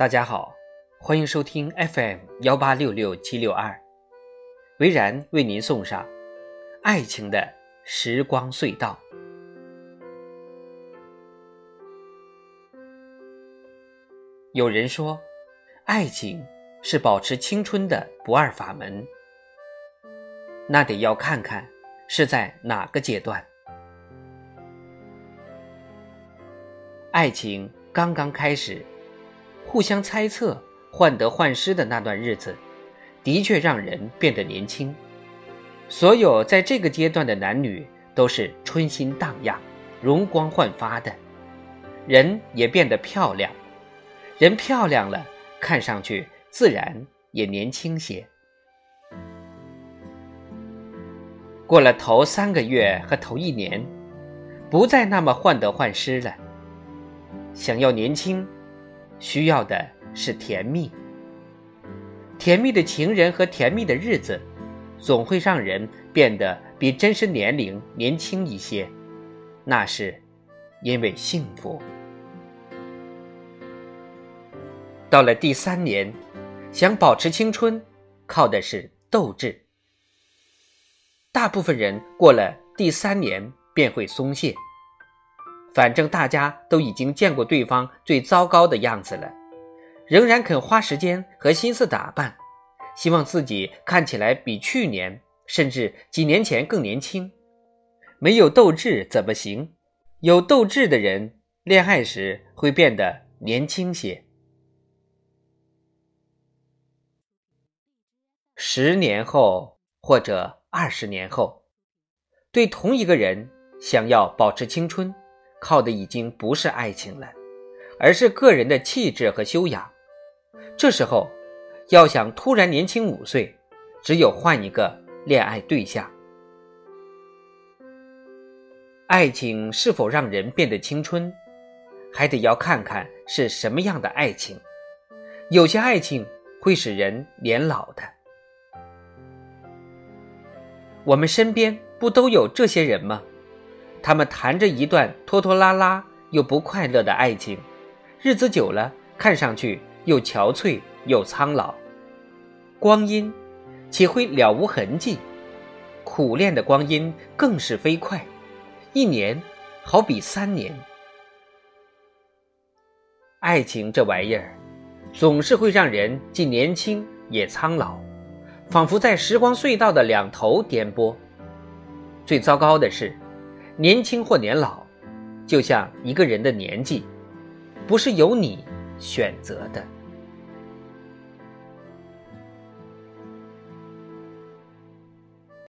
大家好，欢迎收听 FM 幺八六六七六二，维然为您送上《爱情的时光隧道》。有人说，爱情是保持青春的不二法门，那得要看看是在哪个阶段。爱情刚刚开始。互相猜测、患得患失的那段日子，的确让人变得年轻。所有在这个阶段的男女都是春心荡漾、容光焕发的，人也变得漂亮。人漂亮了，看上去自然也年轻些。过了头三个月和头一年，不再那么患得患失了。想要年轻。需要的是甜蜜，甜蜜的情人和甜蜜的日子，总会让人变得比真实年龄年轻一些，那是因为幸福。到了第三年，想保持青春，靠的是斗志。大部分人过了第三年便会松懈。反正大家都已经见过对方最糟糕的样子了，仍然肯花时间和心思打扮，希望自己看起来比去年甚至几年前更年轻。没有斗志怎么行？有斗志的人，恋爱时会变得年轻些。十年后或者二十年后，对同一个人想要保持青春。靠的已经不是爱情了，而是个人的气质和修养。这时候，要想突然年轻五岁，只有换一个恋爱对象。爱情是否让人变得青春，还得要看看是什么样的爱情。有些爱情会使人年老的。我们身边不都有这些人吗？他们谈着一段拖拖拉拉又不快乐的爱情，日子久了，看上去又憔悴又苍老。光阴岂会了无痕迹？苦恋的光阴更是飞快，一年好比三年。爱情这玩意儿，总是会让人既年轻也苍老，仿佛在时光隧道的两头颠簸。最糟糕的是。年轻或年老，就像一个人的年纪，不是由你选择的。